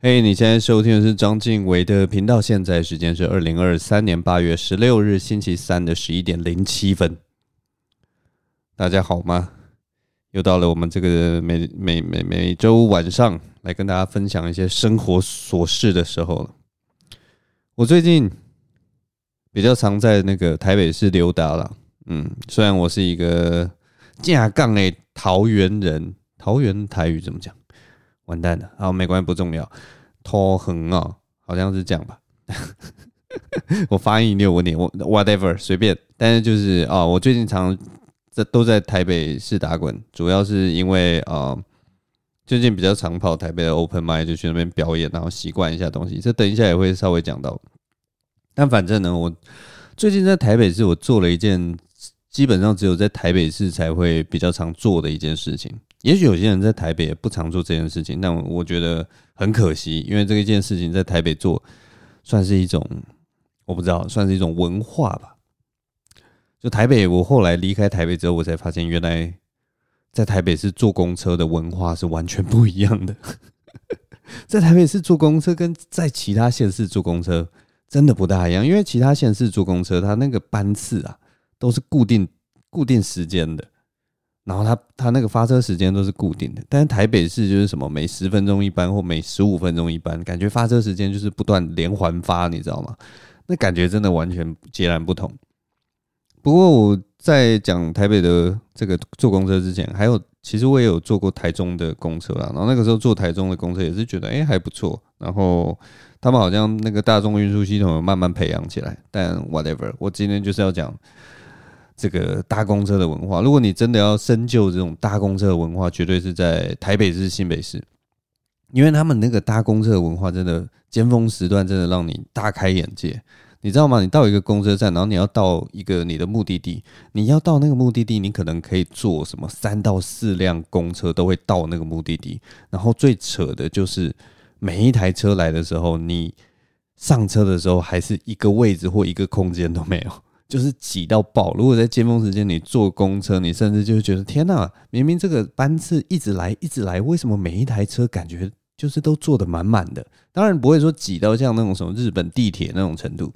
嘿你现在收听的是章晋唯的频道，现在时间是二零二三年八月十六日星期三的十一点零七分。大家好吗？又到了我们这个每每每每周晚上来跟大家分享一些生活琐事的时候了。我最近比较常在那个台北市溜达了，嗯，虽然我是一个架杠的桃园人，桃园台语怎么讲？完蛋了，好，没关系，不重要。拖横啊，好像是这样吧。我发音六五年，我 whatever 随便。但是就是啊，我最近常在都在台北市打滚，主要是因为啊，最近比较常跑台北的 open mic，就去那边表演，然后习惯一下东西。这等一下也会稍微讲到。但反正呢，我最近在台北市，我做了一件基本上只有在台北市才会比较常做的一件事情。也许有些人在台北也不常做这件事情，但我觉得很可惜，因为这一件事情在台北做，算是一种我不知道，算是一种文化吧。就台北，我后来离开台北之后，我才发现原来在台北是坐公车的文化是完全不一样的。在台北市坐公车跟在其他县市坐公车真的不大一样，因为其他县市坐公车，它那个班次啊都是固定固定时间的。然后他他那个发车时间都是固定的，但是台北市就是什么每十分钟一班或每十五分钟一班，感觉发车时间就是不断连环发，你知道吗？那感觉真的完全截然不同。不过我在讲台北的这个坐公车之前，还有其实我也有坐过台中的公车啊，然后那个时候坐台中的公车也是觉得哎还不错，然后他们好像那个大众运输系统有慢慢培养起来，但 whatever，我今天就是要讲。这个搭公车的文化，如果你真的要深究这种搭公车的文化，绝对是在台北市、新北市，因为他们那个搭公车的文化真的尖峰时段真的让你大开眼界，你知道吗？你到一个公车站，然后你要到一个你的目的地，你要到那个目的地，你可能可以坐什么三到四辆公车都会到那个目的地，然后最扯的就是每一台车来的时候，你上车的时候还是一个位置或一个空间都没有。就是挤到爆！如果在尖峰时间你坐公车，你甚至就会觉得天哪，明明这个班次一直来一直来，为什么每一台车感觉就是都坐得满满的？当然不会说挤到像那种什么日本地铁那种程度，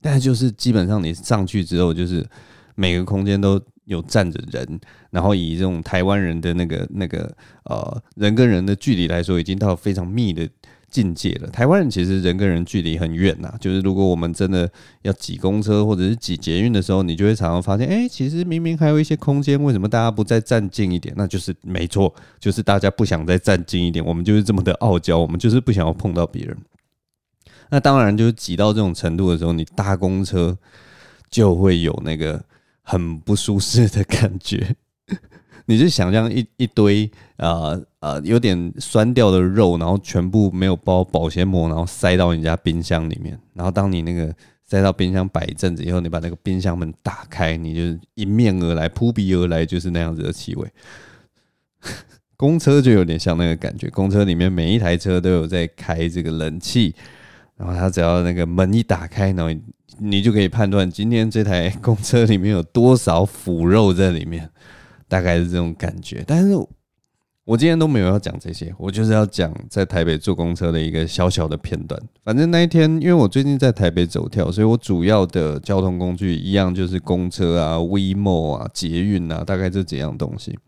但是就是基本上你上去之后，就是每个空间都有站着人，然后以这种台湾人的那个那个呃人跟人的距离来说，已经到非常密的。境界了。台湾人其实人跟人距离很远呐，就是如果我们真的要挤公车或者是挤捷运的时候，你就会常常发现，哎，其实明明还有一些空间，为什么大家不再站近一点？那就是没错，就是大家不想再站近一点。我们就是这么的傲娇，我们就是不想要碰到别人。那当然，就是挤到这种程度的时候，你搭公车就会有那个很不舒适的感觉。你就想象一一堆啊啊有点酸掉的肉，然后全部没有包保鲜膜，然后塞到你家冰箱里面。然后当你那个塞到冰箱摆一阵子以后，你把那个冰箱门打开，你就迎面而来、扑鼻而来，就是那样子的气味。公车就有点像那个感觉，公车里面每一台车都有在开这个冷气，然后它只要那个门一打开，然后你就可以判断今天这台公车里面有多少腐肉在里面。大概是这种感觉，但是我今天都没有要讲这些，我就是要讲在台北坐公车的一个小小的片段。反正那一天，因为我最近在台北走跳，所以我主要的交通工具一样就是公车啊、WeMo 啊、捷运啊，大概这几样东西。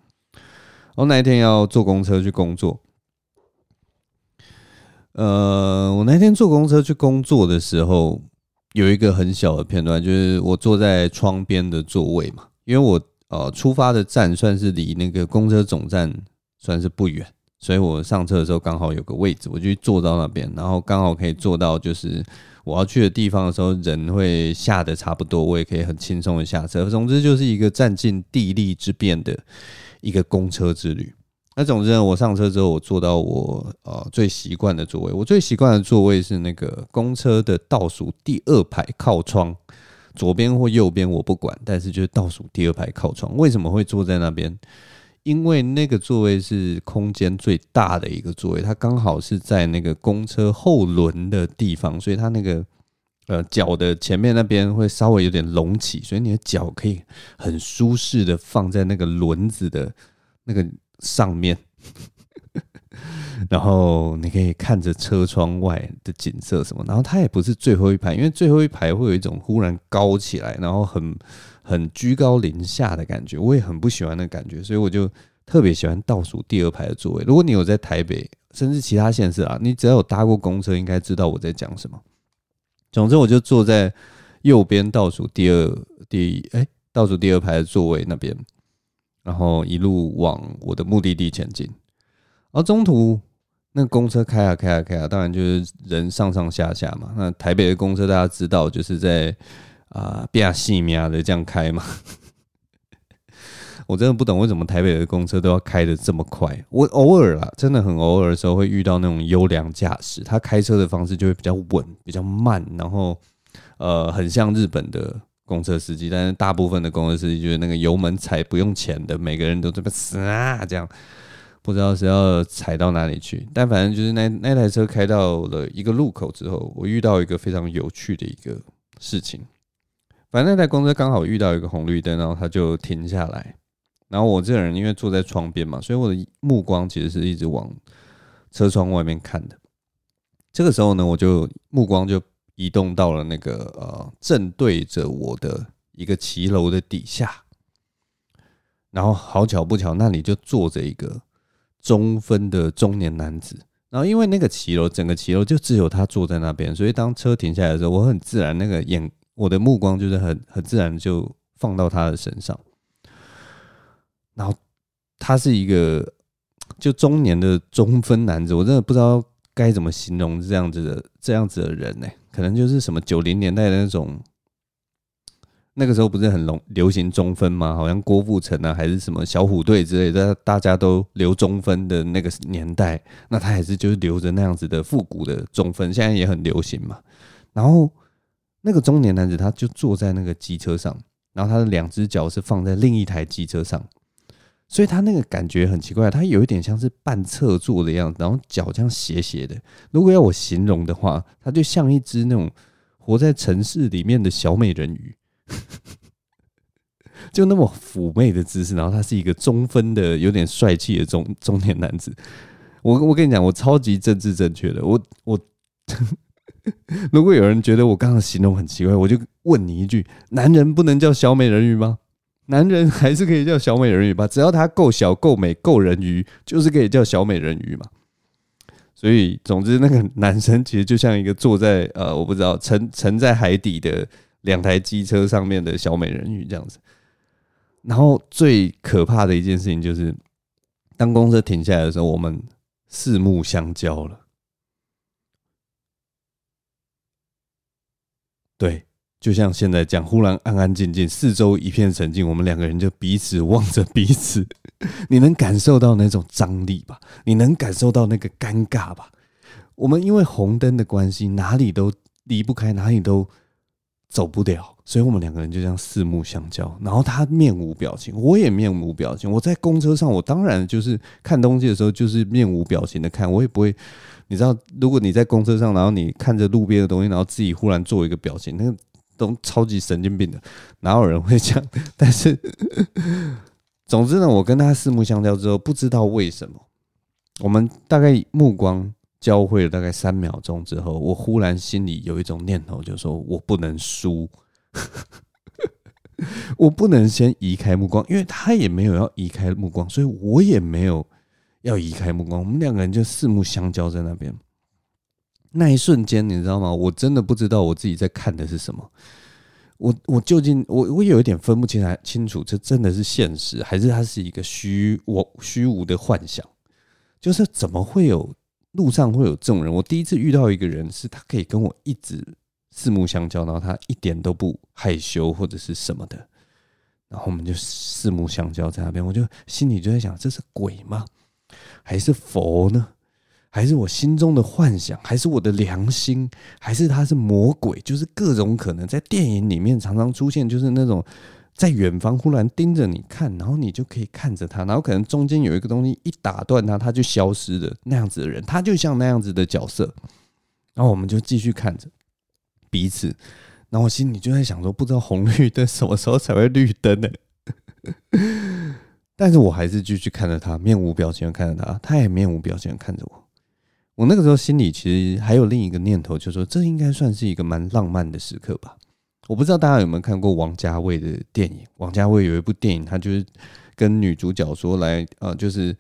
我那一天要坐公车去工作，呃，我那天坐公车去工作的时候，有一个很小的片段，就是我坐在窗边的座位嘛，因为我。呃，出发的站算是离那个公车总站算是不远，所以我上车的时候刚好有个位置，我就坐到那边，然后刚好可以坐到就是我要去的地方的时候，人会下得差不多，我也可以很轻松的下车。总之就是一个占尽地利之便的一个公车之旅。那总之呢，我上车之后，我坐到我呃最习惯的座位，我最习惯的座位是那个公车的倒数第二排靠窗。左边或右边我不管，但是就是倒数第二排靠窗。为什么会坐在那边？因为那个座位是空间最大的一个座位，它刚好是在那个公车后轮的地方，所以它那个呃脚的前面那边会稍微有点隆起，所以你的脚可以很舒适的放在那个轮子的那个上面。然后你可以看着车窗外的景色什么，然后它也不是最后一排，因为最后一排会有一种忽然高起来，然后很很居高临下的感觉，我也很不喜欢那感觉，所以我就特别喜欢倒数第二排的座位。如果你有在台北，甚至其他县市啊，你只要有搭过公车，应该知道我在讲什么。总之，我就坐在右边倒数第二第哎倒数第二排的座位那边，然后一路往我的目的地前进。而中途那个公车开啊开啊开啊，当然就是人上上下下嘛。那台北的公车大家知道，就是在啊变细啊的这样开嘛。我真的不懂为什么台北的公车都要开得这么快。我偶尔啦，真的很偶尔的时候会遇到那种优良驾驶，他开车的方式就会比较稳、比较慢，然后呃很像日本的公车司机。但是大部分的公车司机就是那个油门踩不用钱的，每个人都这么死啊这样，不知道是要踩到哪里去。但反正就是那那台车开到了一个路口之后，我遇到一个非常有趣的一个事情。反正那台公车刚好遇到一个红绿灯，然后它就停下来。然后我这个人因为坐在窗边嘛，所以我的目光其实是一直往车窗外面看的。这个时候呢，我就目光就移动到了那个呃正对着我的一个骑楼的底下。然后好巧不巧，那里就坐着一个中分的中年男子。然后因为那个骑楼整个骑楼就只有他坐在那边，所以当车停下来的时候，我很自然那个眼我的目光就是很很自然就放到他的身上。然后他是一个就中年的中分男子，我真的不知道该怎么形容这样子的这样子的人呢？可能就是什么九零年代的那种，那个时候不是很流流行中分吗？好像郭富城啊，还是什么小虎队之类的，大家都留中分的那个年代，那他还是就是留着那样子的复古的中分，现在也很流行嘛。然后那个中年男子他就坐在那个机车上，然后他的两只脚是放在另一台机车上。所以他那个感觉很奇怪，他有一点像是半侧坐的样子，然后脚这样斜斜的。如果要我形容的话，他就像一只那种活在城市里面的小美人鱼，就那么妩媚的姿势。然后他是一个中分的、有点帅气的中中年男子。我我跟你讲，我超级政治正确的。我我，如果有人觉得我刚刚形容很奇怪，我就问你一句：男人不能叫小美人鱼吗？男人还是可以叫小美人鱼吧，只要他够小、够美、够人鱼，就是可以叫小美人鱼嘛。所以，总之，那个男生其实就像一个坐在呃，我不知道沉沉在海底的两台机车上面的小美人鱼这样子。然后，最可怕的一件事情就是，当公车停下来的时候，我们四目相交了。对。就像现在这样，忽然安安静静，四周一片沉静，我们两个人就彼此望着彼此。你能感受到那种张力吧？你能感受到那个尴尬吧？我们因为红灯的关系，哪里都离不开，哪里都走不了，所以我们两个人就这样四目相交。然后他面无表情，我也面无表情。我在公车上，我当然就是看东西的时候，就是面无表情的看，我也不会。你知道，如果你在公车上，然后你看着路边的东西，然后自己忽然做一个表情，那个。都超级神经病的，哪有人会这样？但是，总之呢，我跟他四目相交之后，不知道为什么，我们大概目光交汇了大概三秒钟之后，我忽然心里有一种念头，就是说我不能输，我不能先移开目光，因为他也没有要移开目光，所以我也没有要移开目光，我们两个人就四目相交在那边。那一瞬间，你知道吗？我真的不知道我自己在看的是什么。我我究竟我我有一点分不清来清楚，这真的是现实，还是它是一个虚我虚无的幻想？就是怎么会有路上会有这种人？我第一次遇到一个人，是他可以跟我一直四目相交，然后他一点都不害羞或者是什么的，然后我们就四目相交在那边，我就心里就在想：这是鬼吗？还是佛呢？还是我心中的幻想，还是我的良心，还是他是魔鬼？就是各种可能，在电影里面常常出现，就是那种在远方忽然盯着你看，然后你就可以看着他，然后可能中间有一个东西一打断他，他就消失的那样子的人，他就像那样子的角色。然后我们就继续看着彼此，然后我心里就在想说，不知道红绿灯什么时候才会绿灯呢？但是我还是继续看着他，面无表情的看着他，他也面无表情的看着我。我那个时候心里其实还有另一个念头，就是说这应该算是一个蛮浪漫的时刻吧。我不知道大家有没有看过王家卫的电影？王家卫有一部电影，他就是跟女主角说来，呃，就是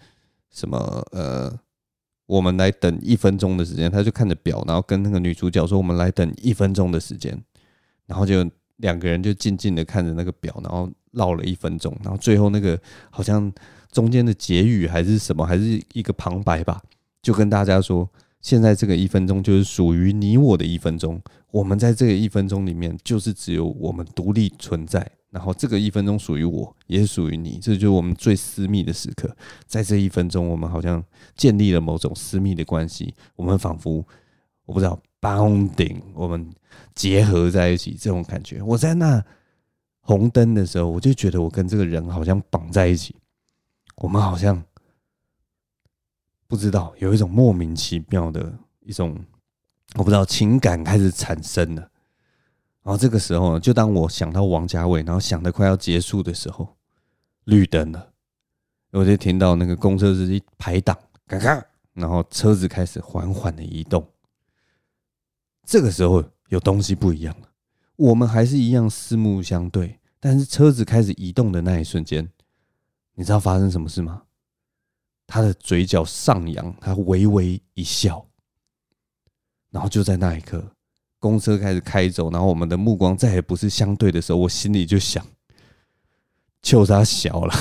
什么，呃，我们来等一分钟的时间。他就看着表，然后跟那个女主角说，我们来等一分钟的时间。然后就两个人就静静的看着那个表，然后绕了一分钟。然后最后那个好像中间的结语还是什么，还是一个旁白吧。就跟大家说，现在这个一分钟就是属于你我的一分钟。我们在这个一分钟里面，就是只有我们独立存在。然后这个一分钟属于我，也属于你。这就是我们最私密的时刻。在这一分钟，我们好像建立了某种私密的关系。我们仿佛我不知道 bonding，我们结合在一起这种感觉。我在那红灯的时候，我就觉得我跟这个人好像绑在一起。我们好像。不知道有一种莫名其妙的一种，我不知道情感开始产生了。然后这个时候呢，就当我想到王家卫，然后想的快要结束的时候，绿灯了，我就听到那个公车司机排档，咔咔，然后车子开始缓缓的移动。这个时候有东西不一样了，我们还是一样四目相对，但是车子开始移动的那一瞬间，你知道发生什么事吗？他的嘴角上扬，他微微一笑，然后就在那一刻，公车开始开走，然后我们的目光再也不是相对的时候，我心里就想：就他小了，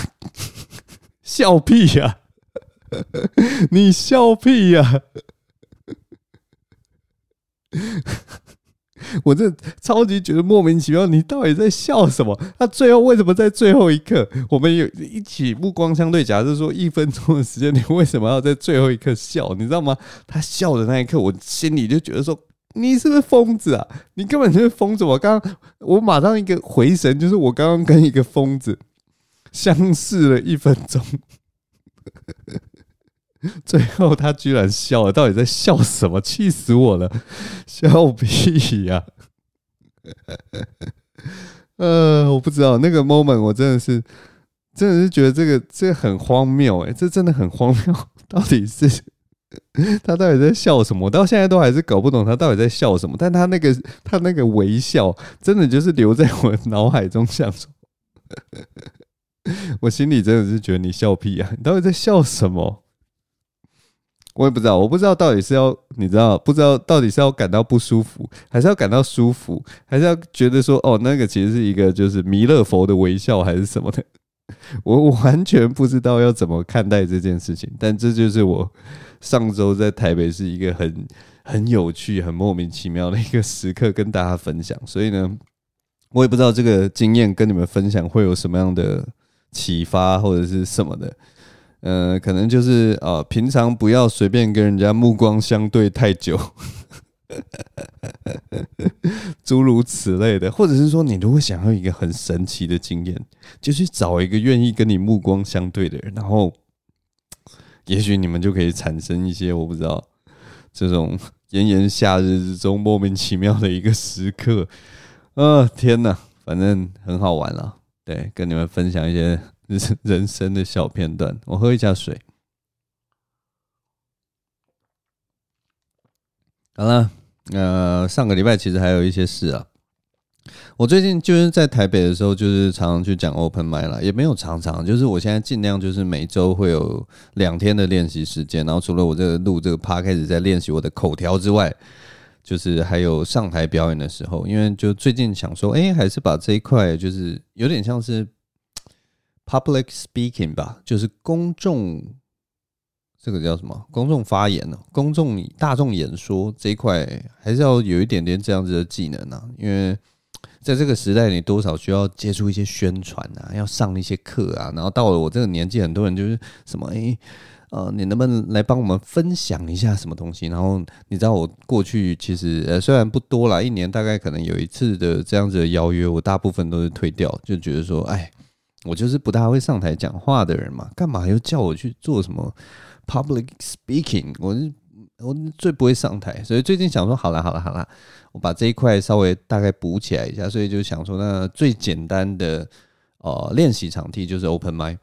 笑屁呀！你笑屁呀！我这超级觉得莫名其妙，你到底在笑什么？他最后为什么在最后一刻，我们有一起目光相对？假设说一分钟的时间，你为什么要在最后一刻笑？你知道吗？他笑的那一刻，我心里就觉得说，你是不是疯子啊？你根本就是疯子！我刚刚，我马上一个回神，就是我刚刚跟一个疯子相视了一分钟。最后他居然笑了，到底在笑什么？气死我了！笑屁呀！呃，我不知道那个 moment，我真的是，真的是觉得这个这个很荒谬哎，这真的很荒谬。到底是他到底在笑什么？我到现在都还是搞不懂他到底在笑什么。但他那个他那个微笑，真的就是留在我脑海中，想说，我心里真的是觉得你笑屁呀！你到底在笑什么？我也不知道，我不知道到底是要你知道，不知道到底是要感到不舒服，还是要感到舒服，还是要觉得说哦，那个其实是一个就是弥勒佛的微笑，还是什么的？我完全不知道要怎么看待这件事情。但这就是我上周在台北是一个很很有趣、很莫名其妙的一个时刻，跟大家分享。所以呢，我也不知道这个经验跟你们分享会有什么样的启发，或者是什么的。呃，可能就是呃，平常不要随便跟人家目光相对太久，诸如此类的，或者是说，你如果想要一个很神奇的经验，就去找一个愿意跟你目光相对的人，然后，也许你们就可以产生一些我不知道这种炎炎夏日之中莫名其妙的一个时刻。啊，天哪，反正很好玩了，对，跟你们分享一些。人生的小片段，我喝一下水。好了，呃，上个礼拜其实还有一些事啊。我最近就是在台北的时候，就是常常去讲 open mic 了，也没有常常，就是我现在尽量就是每周会有两天的练习时间。然后除了我这个录这个 podcast 在练习我的口条之外，就是还有上台表演的时候，因为就最近想说，哎、还是把这一块就是有点像是。Public speaking 吧，就是公众，这个叫什么？公众发言呢？公众大众演说这一块，还是要有一点点这样子的技能啊。因为在这个时代，你多少需要接触一些宣传啊，要上一些课啊。然后到了我这个年纪，很多人就是什么，诶，呃，你能不能来帮我们分享一下什么东西？然后你知道，我过去其实呃虽然不多啦，一年大概可能有一次的这样子的邀约，我大部分都是推掉，就觉得说，哎。我就是不大会上台讲话的人嘛，干嘛又叫我去做什么 public speaking？我是我最不会上台，所以最近想说，好了好了好了，我把这一块稍微大概补起来一下，所以就想说，那最简单的呃练习场地就是 open mic。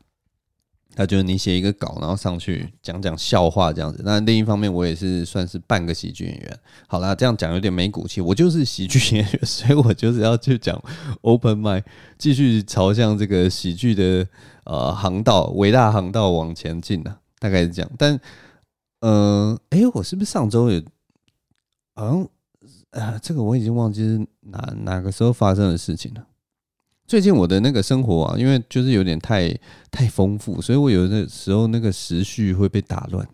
他就是你写一个稿，然后上去讲讲笑话这样子。那另一方面，我也是算是半个喜剧演员。好啦，这样讲有点没骨气。我就是喜剧演员，所以我就是要去讲 open mic，继续朝向这个喜剧的呃航道，伟大航道往前进呢。大概是这样。但呃，哎、我是不是上周也好像啊、这个我已经忘记是哪哪个时候发生的事情了。最近我的那个生活啊，因为就是有点太太丰富，所以我有的时候那个时序会被打乱。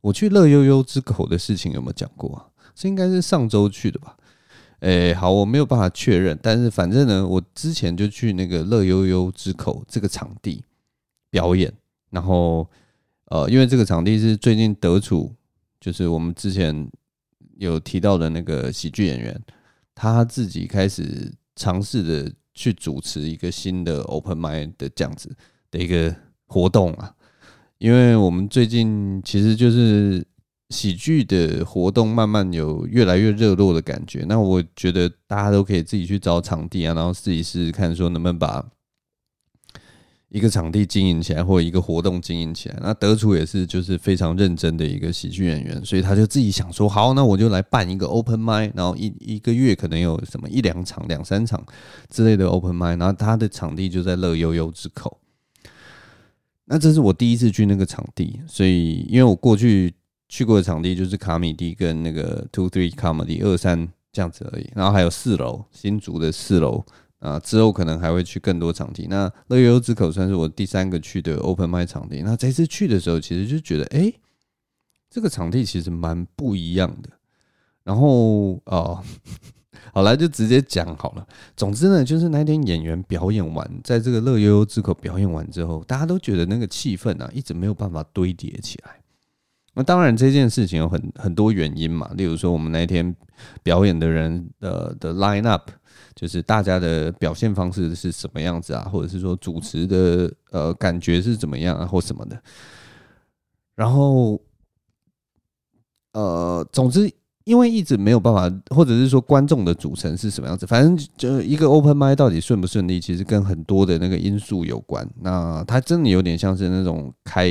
我去乐悠悠之口的事情有没有讲过啊？这应该是上周去的吧？诶，好，我没有办法确认，但是反正呢，我之前就去那个乐悠悠之口这个场地表演，然后呃，因为这个场地是最近得主，就是我们之前有提到的那个喜剧演员，他自己开始尝试的。去主持一个新的 open Mind 的这样子的一个活动啊，因为我们最近其实就是喜剧的活动慢慢有越来越热络的感觉，那我觉得大家都可以自己去找场地啊，然后自己试试看说能不能把。一个场地经营起来，或者一个活动经营起来，那德厨也是就是非常认真的一个喜剧演员，所以他就自己想说，好，那我就来办一个 open mic，然后一一个月可能有什么一两场、两三场之类的 open mic，然后他的场地就在乐悠悠之口。那这是我第一次去那个场地，所以因为我过去去过的场地就是卡米蒂跟那个 Two Three Comedy 二三这样子而已，然后还有四楼新竹的四楼。啊，之后可能还会去更多场地。那乐悠悠之口算是我第三个去的 open m i 场地。那这次去的时候，其实就觉得，哎，这个场地其实蛮不一样的。然后哦，好了就直接讲好了。总之呢，就是那天演员表演完，在这个乐悠悠之口表演完之后，大家都觉得那个气氛啊，一直没有办法堆叠起来。那当然这件事情有很很多原因嘛，例如说我们那天表演的人的的 line up。就是大家的表现方式是什么样子啊，或者是说主持的呃感觉是怎么样啊，或什么的。然后呃，总之，因为一直没有办法，或者是说观众的组成是什么样子，反正就一个 open mic 到底顺不顺利，其实跟很多的那个因素有关。那它真的有点像是那种开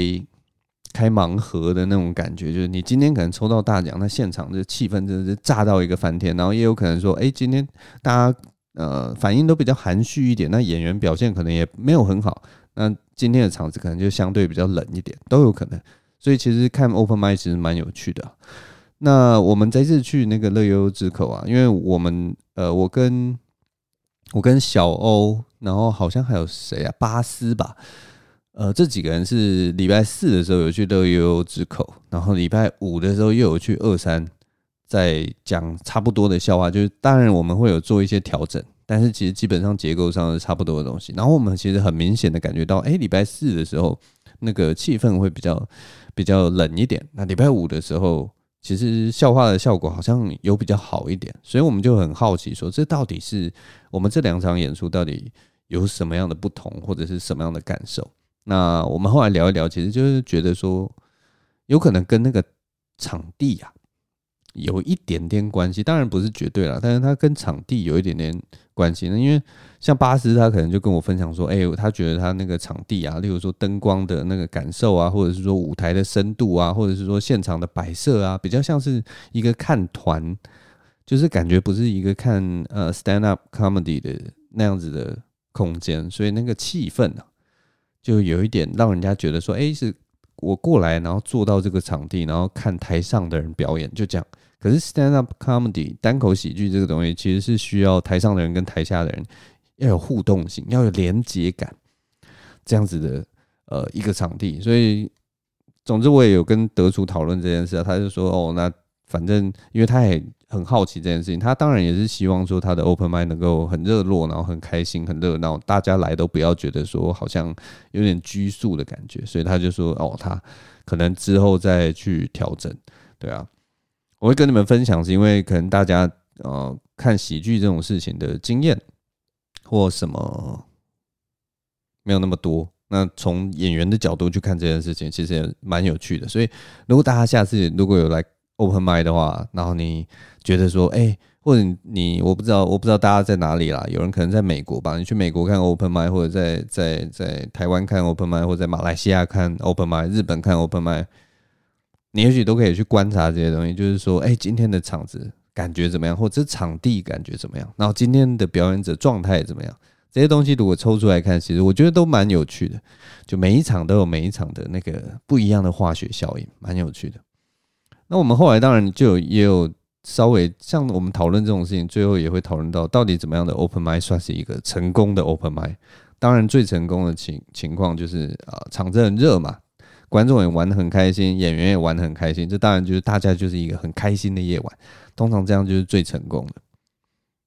开盲盒的那种感觉，就是你今天可能抽到大奖，那现场的气氛真的是炸到一个翻天，然后也有可能说，哎，今天大家。呃，反应都比较含蓄一点，那演员表现可能也没有很好，那今天的场子可能就相对比较冷一点，都有可能。所以其实看 open mic 其实蛮有趣的。那我们这次去那个乐悠悠之口啊，因为我们呃，我跟我跟小欧，然后好像还有谁啊，巴斯吧，呃，这几个人是礼拜四的时候有去乐悠悠之口，然后礼拜五的时候又有去二三。在讲差不多的笑话，就是当然我们会有做一些调整，但是其实基本上结构上是差不多的东西。然后我们其实很明显的感觉到，哎，礼拜四的时候那个气氛会比较比较冷一点，那礼拜五的时候，其实笑话的效果好像有比较好一点，所以我们就很好奇说，这到底是我们这两场演出到底有什么样的不同，或者是什么样的感受？那我们后来聊一聊，其实就是觉得说，有可能跟那个场地呀、啊。有一点点关系，当然不是绝对啦，但是它跟场地有一点点关系呢。因为像巴斯，他可能就跟我分享说，哎、欸，他觉得他那个场地啊，例如说灯光的那个感受啊，或者是说舞台的深度啊，或者是说现场的摆设啊，比较像是一个看团，就是感觉不是一个看呃 stand up comedy 的那样子的空间，所以那个气氛啊，就有一点让人家觉得说，哎、是我过来，然后坐到这个场地，然后看台上的人表演，就这样。可是 stand up comedy 单口喜剧这个东西，其实是需要台上的人跟台下的人要有互动性，要有连接感，这样子的呃一个场地。所以，总之我也有跟德厨讨论这件事啊，他就说哦，那反正因为他也很好奇这件事情，他当然也是希望说他的 open mind 能够很热络，然后很开心、很热闹，大家来都不要觉得说好像有点拘束的感觉。所以他就说哦，他可能之后再去调整，对啊。我会跟你们分享，是因为可能大家呃看喜剧这种事情的经验或什么没有那么多。那从演员的角度去看这件事情，其实也蛮有趣的。所以如果大家下次如果有来 open mic 的话，然后你觉得说，哎，或者你我不知道，我不知道大家在哪里啦。有人可能在美国吧，你去美国看 Open Mic，或者在在在台湾看 Open Mic，或者在马来西亚看 Open Mic，日本看 Open Mic，你也许都可以去观察这些东西。就是说，哎，今天的场子感觉怎么样，或者场地感觉怎么样，然后今天的表演者状态怎么样，这些东西如果抽出来看，其实我觉得都蛮有趣的。就每一场都有每一场的那个不一样的化学效应，蛮有趣的。那我们后来当然就也有。稍微像我们讨论这种事情，最后也会讨论到到底怎么样的 open mic 算是一个成功的 open mic。当然，最成功的情情况就是啊，场子很热嘛，观众也玩得很开心，演员也玩得很开心。这当然就是大家就是一个很开心的夜晚。通常这样就是最成功的。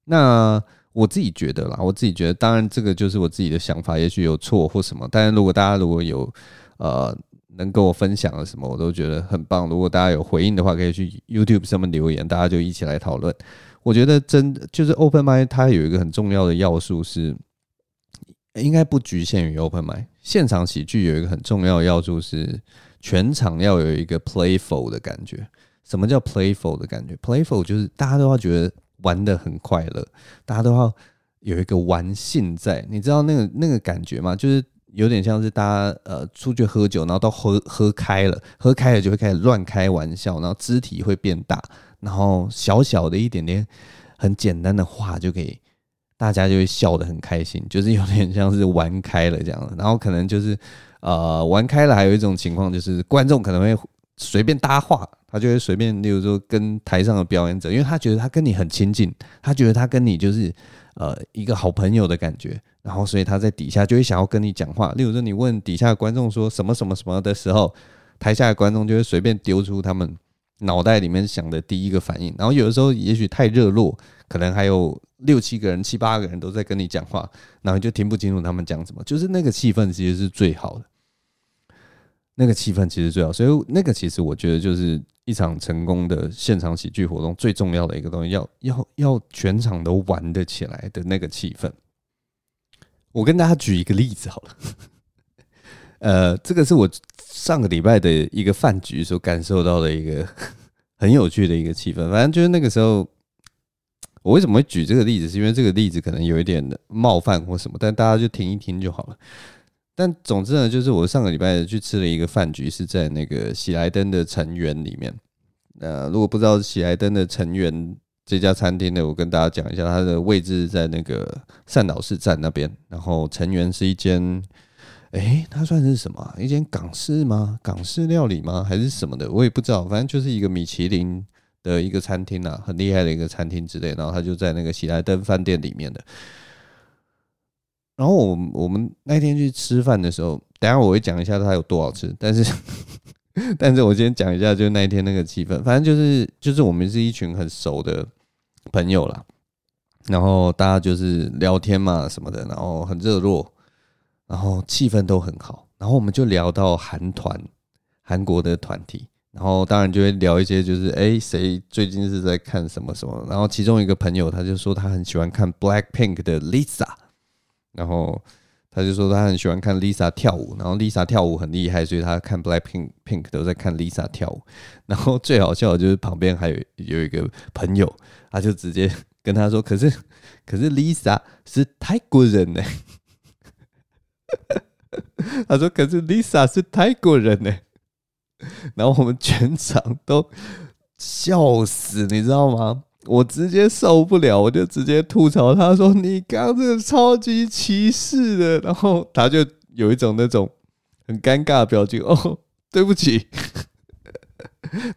那我自己觉得啦，我自己觉得，当然这个就是我自己的想法，也许有错或什么。但是如果大家如果有呃。能跟我分享了什么，我都觉得很棒。如果大家有回应的话，可以去 YouTube 上面留言，大家就一起来讨论。我觉得真就是 Open Mic，它有一个很重要的要素是，应该不局限于 Open Mic。现场喜剧有一个很重要的要素是，全场要有一个 Playful 的感觉。什么叫 Playful 的感觉？Playful 就是大家都要觉得玩得很快乐，大家都要有一个玩性在。你知道那个那个感觉吗？就是。有点像是大家呃出去喝酒，然后到喝喝开了，喝开了就会开始乱开玩笑，然后肢体会变大，然后小小的一点点很简单的话就可以，大家就会笑得很开心，就是有点像是玩开了这样。然后可能就是呃玩开了，还有一种情况就是观众可能会随便搭话，他就会随便，例如说跟台上的表演者，因为他觉得他跟你很亲近，他觉得他跟你就是呃一个好朋友的感觉。然后，所以他在底下就会想要跟你讲话。例如说，你问底下的观众说什么什么什么的时候，台下的观众就会随便丢出他们脑袋里面想的第一个反应。然后有的时候，也许太热络，可能还有六七个人、七八个人都在跟你讲话，然后就听不清楚他们讲什么。就是那个气氛其实是最好的，那个气氛其实最好。所以那个其实我觉得就是一场成功的现场喜剧活动最重要的一个东西，要要要全场都玩得起来的那个气氛。我跟大家举一个例子好了，呃，这个是我上个礼拜的一个饭局所感受到的一个 很有趣的一个气氛。反正就是那个时候，我为什么会举这个例子，是因为这个例子可能有一点冒犯或什么，但大家就听一听就好了。但总之呢，就是我上个礼拜去吃了一个饭局，是在那个喜来登的成员里面。呃，如果不知道喜来登的成员。这家餐厅呢，我跟大家讲一下，它的位置在那个善导市站那边。然后成员是一间，诶，它算是什么？一间港式吗？港式料理吗？还是什么的？我也不知道。反正就是一个米其林的一个餐厅啊，很厉害的一个餐厅之类。然后它就在那个喜来登饭店里面的。然后我我们那天去吃饭的时候，等下我会讲一下它有多好吃。但是。但是我先讲一下，就那一天那个气氛，反正就是就是我们是一群很熟的朋友啦，然后大家就是聊天嘛什么的，然后很热络，然后气氛都很好，然后我们就聊到韩团，韩国的团体，然后当然就会聊一些就是诶谁最近是在看什么什么，然后其中一个朋友他就说他很喜欢看 Blackpink 的 Lisa，然后。他就说他很喜欢看 Lisa 跳舞，然后 Lisa 跳舞很厉害，所以他看 Blackpink Pink 都在看 Lisa 跳舞。然后最好笑的就是旁边还有有一个朋友，他就直接跟他说：“可是可是 Lisa 是泰国人呢。”他说：“可是 Lisa 是泰国人呢。”然后我们全场都笑死，你知道吗？我直接受不了，我就直接吐槽他说：“你刚刚这超级歧视的。”然后他就有一种那种很尴尬的表情。哦，对不起。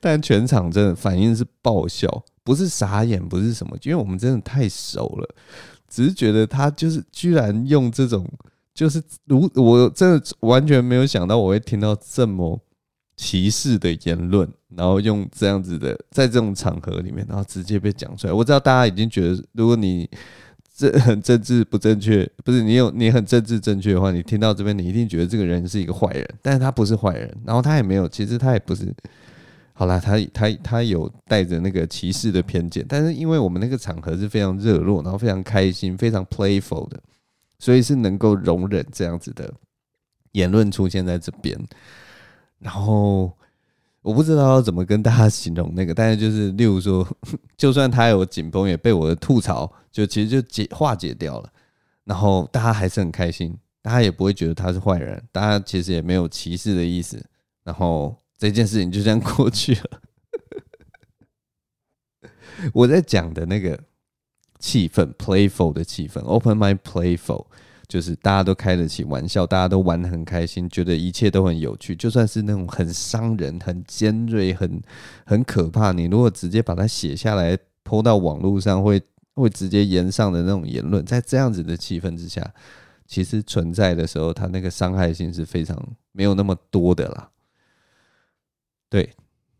但全场真的反应是爆笑，不是傻眼，不是什么，因为我们真的太熟了，只是觉得他就是居然用这种，就是如我真的完全没有想到我会听到这么。歧视的言论，然后用这样子的，在这种场合里面，然后直接被讲出来。我知道大家已经觉得，如果你这 很政治不正确，不是你有你很政治正确的话，你听到这边，你一定觉得这个人是一个坏人。但是他不是坏人，然后他也没有，其实他也不是。好啦，他他他有带着那个歧视的偏见，但是因为我们那个场合是非常热络，然后非常开心，非常 playful 的，所以是能够容忍这样子的言论出现在这边。然后我不知道要怎么跟大家形容那个，但是就是例如说，就算他有紧绷，也被我的吐槽就其实就解化解掉了，然后大家还是很开心，大家也不会觉得他是坏人，大家其实也没有歧视的意思，然后这件事情就这样过去了。我在讲的那个气氛，playful 的气氛，open mind playful。就是大家都开得起玩笑，大家都玩得很开心，觉得一切都很有趣。就算是那种很伤人、很尖锐、很很可怕，你如果直接把它写下来，泼到网络上，会会直接炎上的那种言论，在这样子的气氛之下，其实存在的时候，它那个伤害性是非常没有那么多的啦。对，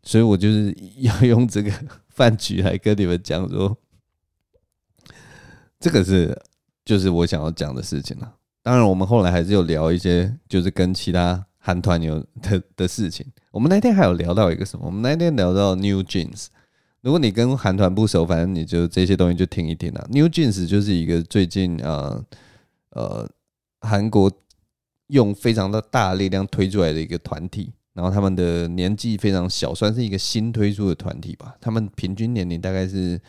所以我就是 要用这个饭局来跟你们讲说，这个是。就是我想要讲的事情了。当然，我们后来还是有聊一些，就是跟其他韩团有的的事情。我们那天还有聊到一个什么？我们那天聊到 New Jeans。如果你跟韩团不熟，反正你就这些东西就听一听了。New Jeans 就是一个最近呃呃韩国用非常的大力量推出来的一个团体，然后他们的年纪非常小，算是一个新推出的团体吧。他们平均年龄大概是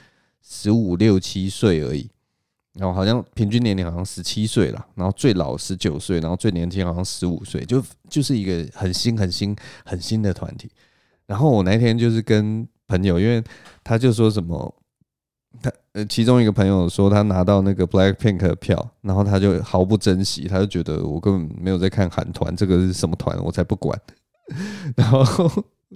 十五六七岁而已。然后好像平均年龄好像十七岁了，然后最老十九岁，然后最年轻好像十五岁，就就是一个很新、很新、很新的团体。然后我那天就是跟朋友，因为他就说什么，他呃其中一个朋友说他拿到那个 Blackpink 的票，然后他就毫不珍惜，他就觉得我根本没有在看韩团，这个是什么团我才不管，然后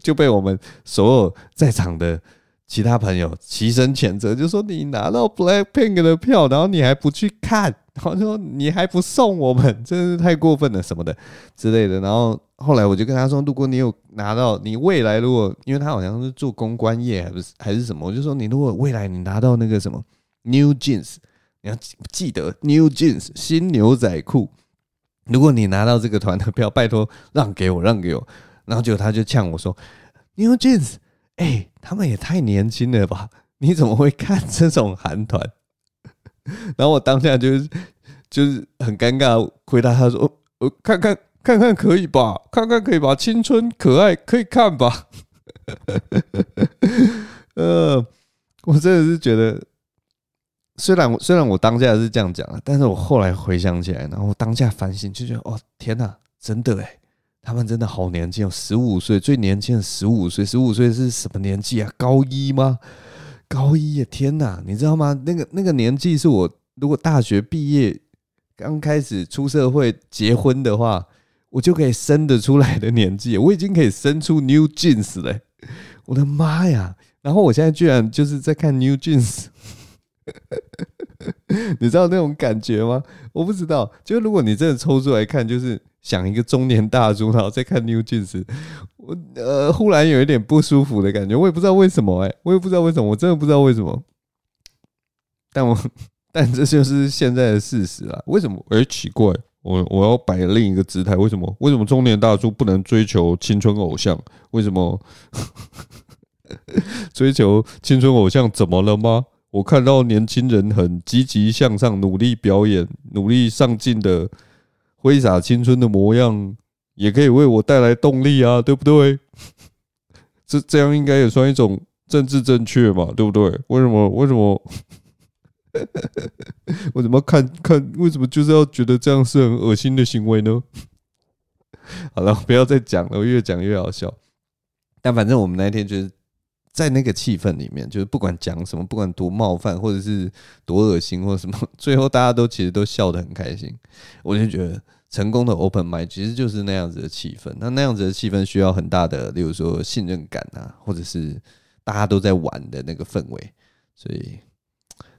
就被我们所有在场的。其他朋友齐声谴责，就说你拿到 Blackpink 的票，然后你还不去看，然后说你还不送我们，真是太过分了什么的之类的。然后后来我就跟他说，如果你有拿到，你未来如果，因为他好像是做公关业，还不是还是什么，我就说你如果未来你拿到那个什么 New Jeans，你要记得 New Jeans 新牛仔裤，如果你拿到这个团的票，拜托让给我，让给我。然后结果他就呛我说 New Jeans。哎、他们也太年轻了吧？你怎么会看这种韩团？然后我当下就是就是很尴尬，回答他说：“我看看看看可以吧，看看可以吧，青春可爱可以看吧。”呃，我真的是觉得，虽然虽然我当下是这样讲的，但是我后来回想起来，然后我当下反省，就觉得哦，天哪，真的哎。他们真的好年轻哦，十五岁，最年轻的十五岁，十五岁是什么年纪啊？高一吗？高一耶！天哪，你知道吗？那个那个年纪是我如果大学毕业刚开始出社会结婚的话，我就可以生得出来的年纪，我已经可以生出 New Jeans 了，我的妈呀！然后我现在居然就是在看 New Jeans，你知道那种感觉吗？我不知道，就如果你真的抽出来看，就是。想一个中年大叔，然后再看 New Jeans，我呃忽然有一点不舒服的感觉，我也不知道为什么哎、我也不知道为什么，我真的不知道为什么。但我 但这就是现在的事实啊！为什么？哎、奇怪，我我要摆另一个姿态，为什么？为什么中年大叔不能追求青春偶像？为什么？追求青春偶像怎么了吗？我看到年轻人很积极向上，努力表演，努力上进的。挥洒青春的模样，也可以为我带来动力啊，对不对？这这样应该也算一种政治正确嘛，对不对？为什么？为什么？为什么看看？为什么就是要觉得这样是很恶心的行为呢？好了，不要再讲了，我越讲越好笑。但反正我们那天就是。在那个气氛里面，就是不管讲什么，不管多冒犯，或者是多恶心，或者什么，最后大家都其实都笑得很开心。我就觉得成功的 open mic 其实就是那样子的气氛。那那样子的气氛需要很大的，例如说信任感啊，或者是大家都在玩的那个氛围。所以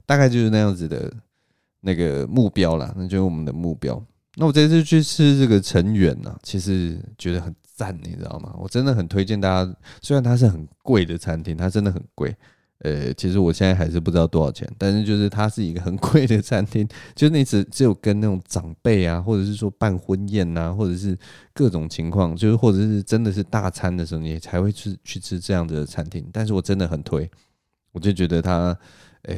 大概就是那样子的那个目标啦，那就是我们的目标。那我这次去吃这个成员呢，其实觉得很。赞，你知道吗？我真的很推荐大家。虽然它是很贵的餐厅，它真的很贵。呃，其实我现在还是不知道多少钱，但是就是它是一个很 贵的餐厅。就是你只只有跟那种长辈啊，或者是说办婚宴啊，或者是各种情况，就是或者是真的是大餐的时候，你才会去去吃这样子的餐厅。但是我真的很推，我就觉得它，呃，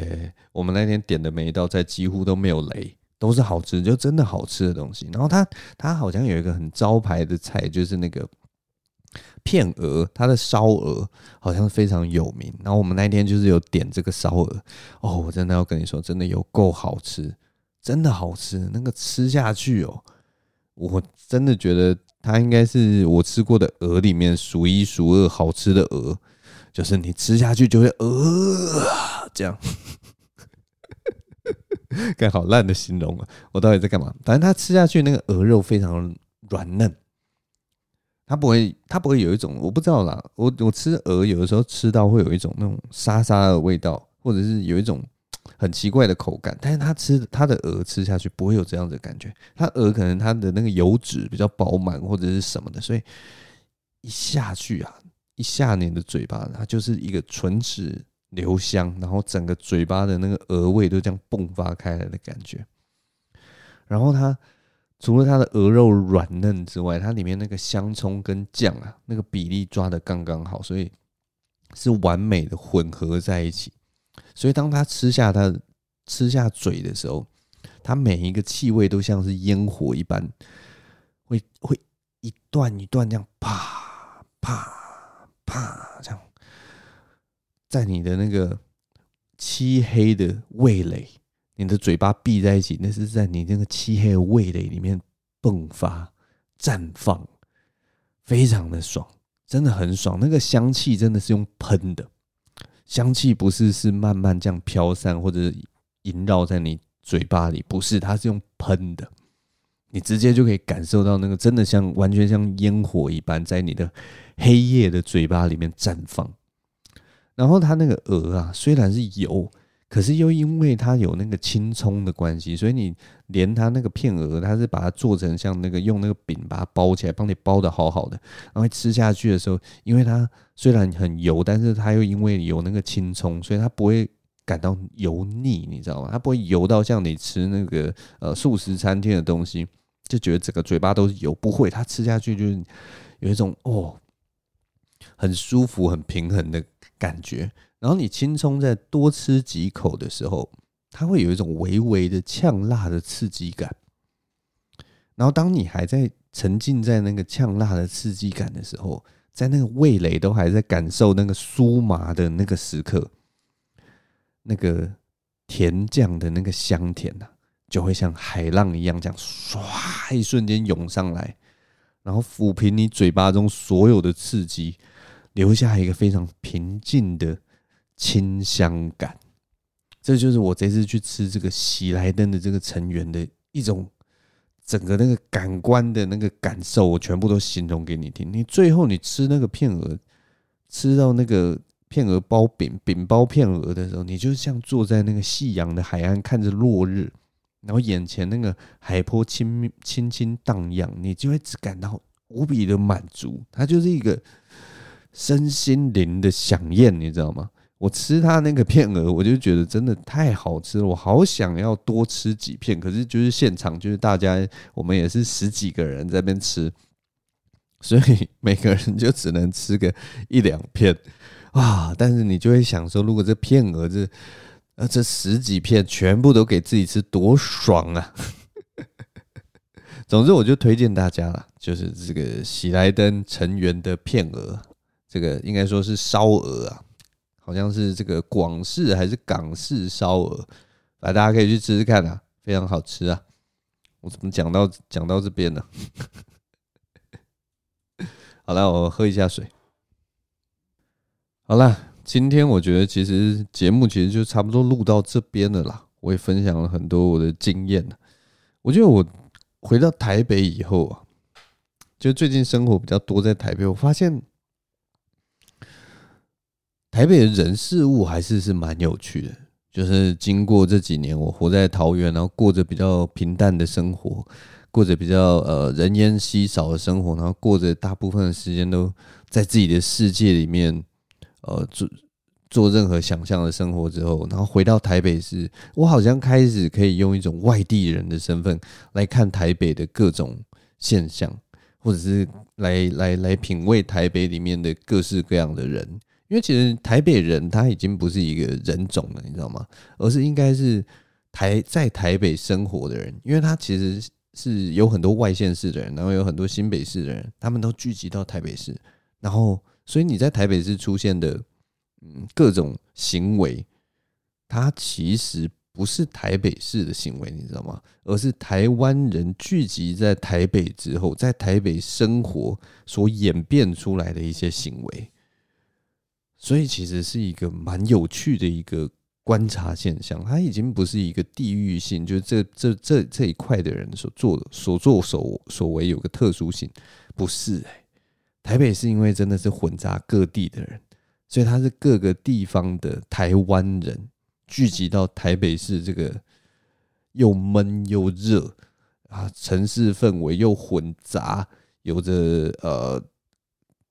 我们那天点的每一道菜几乎都没有雷。都是好吃，就真的好吃的东西。然后它它好像有一个很招牌的菜，就是那个片鹅，它的烧鹅好像非常有名。然后我们那天就是有点这个烧鹅，哦，我真的要跟你说，真的有够好吃，真的好吃。那个吃下去哦，我真的觉得它应该是我吃过的鹅里面数一数二好吃的鹅，就是你吃下去就会呃这样。该好烂的形容啊！我到底在干嘛？反正它吃下去那个鹅肉非常软嫩。它不会，它不会有一种我不知道啦。我我吃鹅有的时候吃到会有一种那种沙沙的味道，或者是有一种很奇怪的口感。但是它吃它的鹅吃下去不会有这样的感觉。它鹅可能它的那个油脂比较饱满或者是什么的，所以一下去啊，一下你的嘴巴，它就是一个唇齿留香，然后整个嘴巴的那个鹅味都这样迸发开来的感觉。然后它。除了它的鹅肉软嫩之外，它里面那个香葱跟酱啊，那个比例抓的刚刚好，所以是完美的混合在一起。所以当它吃下它吃下嘴的时候，它每一个气味都像是烟火一般，会会一段一段这样啪啪啪这样，在你的那个漆黑的味蕾。你的嘴巴闭在一起，那是在你那个漆黑的味蕾里面迸发、绽放，非常的爽，真的很爽。那个香气真的是用喷的，香气不是是慢慢这样飘散或者萦绕在你嘴巴里，不是，它是用喷的，你直接就可以感受到那个真的像完全像烟火一般，在你的黑夜的嘴巴里面绽放。然后它那个鹅啊，虽然是油。可是又因为它有那个青葱的关系，所以你连它那个片鹅，它是把它做成像那个用那个饼把它包起来，帮你包的好好的，然后吃下去的时候，因为它虽然很油，但是它又因为有那个青葱，所以它不会感到油腻，你知道吗？它不会油到像你吃那个呃素食餐厅的东西，就觉得整个嘴巴都是油，不会，它吃下去就是有一种哦，很舒服、很平衡的感觉。然后你青葱再多吃几口的时候，它会有一种微微的呛辣的刺激感。然后当你还在沉浸在那个呛辣的刺激感的时候，在那个味蕾都还在感受那个酥麻的那个时刻，那个甜酱的那个香甜呐，就会像海浪一样这样唰一瞬间涌上来，然后抚平你嘴巴中所有的刺激，留下一个非常平静的。清香感，这就是我这次去吃这个喜来登的这个成员的一种整个那个感官的那个感受，我全部都形容给你听。你最后你吃那个片鹅，吃到那个片鹅包饼饼包片鹅的时候，你就像坐在那个夕阳的海岸，看着落日，然后眼前那个海波轻轻轻荡漾，你就会只感到无比的满足。它就是一个身心灵的响宴，你知道吗？我吃它那个片鹅，我就觉得真的太好吃了，我好想要多吃几片。可是就是现场，就是大家我们也是十几个人在那边吃，所以每个人就只能吃个一两片啊。但是你就会想说，如果这片鹅这呃这十几片全部都给自己吃，多爽啊！总之，我就推荐大家了，就是这个喜来登成员的片鹅，这个应该说是烧鹅啊。好像是这个广式还是港式烧鹅，来大家可以去吃吃看啊，非常好吃啊！我怎么讲到讲到这边呢？好了，我喝一下水。好了，今天我觉得其实节目其实就差不多录到这边了啦。我也分享了很多我的经验。我觉得我回到台北以后啊，就最近生活比较多在台北，我发现。台北的人事物还是是蛮有趣的，就是经过这几年，我活在桃园，然后过着比较平淡的生活，过着比较呃人烟稀少的生活，然后过着大部分的时间都在自己的世界里面，呃做做任何想象的生活之后，然后回到台北市，我好像开始可以用一种外地人的身份来看台北的各种现象，或者是来来来品味台北里面的各式各样的人。因为其实台北人他已经不是一个人种了，你知道吗？而是应该是台在台北生活的人，因为他其实是有很多外县市的人，然后有很多新北市的人，他们都聚集到台北市，然后，所以你在台北市出现的嗯各种行为，它其实不是台北市的行为，你知道吗？而是台湾人聚集在台北之后，在台北生活所演变出来的一些行为。所以，其实是一个蛮有趣的一个观察现象。它已经不是一个地域性，就是这这这这一块的人所做的所作所所为有个特殊性，不是欸。台北是因为真的是混杂各地的人，所以它是各个地方的台湾人聚集到台北市这个又闷又热啊，城市氛围又混杂，有着呃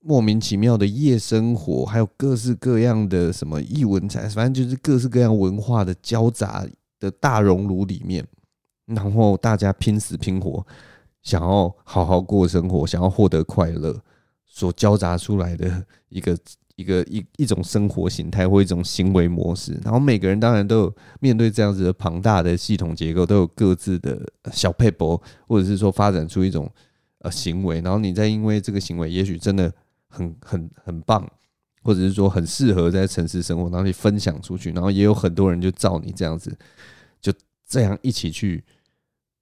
莫名其妙的夜生活，还有各式各样的什么异文才，反正就是各式各样文化的交杂的大熔炉里面，然后大家拼死拼活，想要好好过生活，想要获得快乐。所交杂出来的一个 一个一一种生活形态或一种行为模式，然后每个人当然都有面对这样子的庞大的系统结构，都有各自的小撇步，或者是说发展出一种呃行为，然后你再因为这个行为也许真的很很很棒，或者是说很适合在城市生活，然后你分享出去，然后也有很多人就照你这样子，就这样一起去，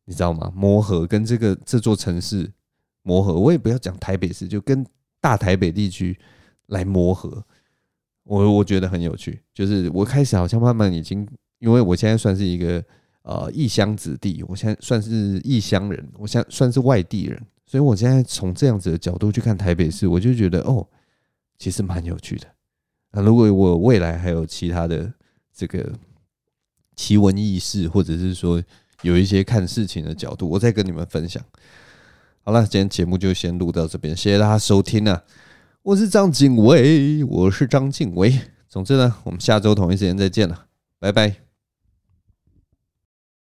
你知道吗？磨合跟这个这座城市磨合，我也不要讲台北市，就跟。大台北地区来磨合，我我觉得很有趣。就是我开始好像慢慢已经，因为我现在算是一个呃异乡子弟，我现在算是异乡人，我现在算是外地人，所以我现在从这样子的角度去看台北市，我就觉得哦，其实蛮有趣的。那如果我未来还有其他的这个奇闻异事，或者是说有一些看事情的角度，我再跟你们分享。好了，今天节目就先录到这边，谢谢大家收听啊！我是张景伟，我是张景伟。总之呢，我们下周同一时间再见了，拜拜。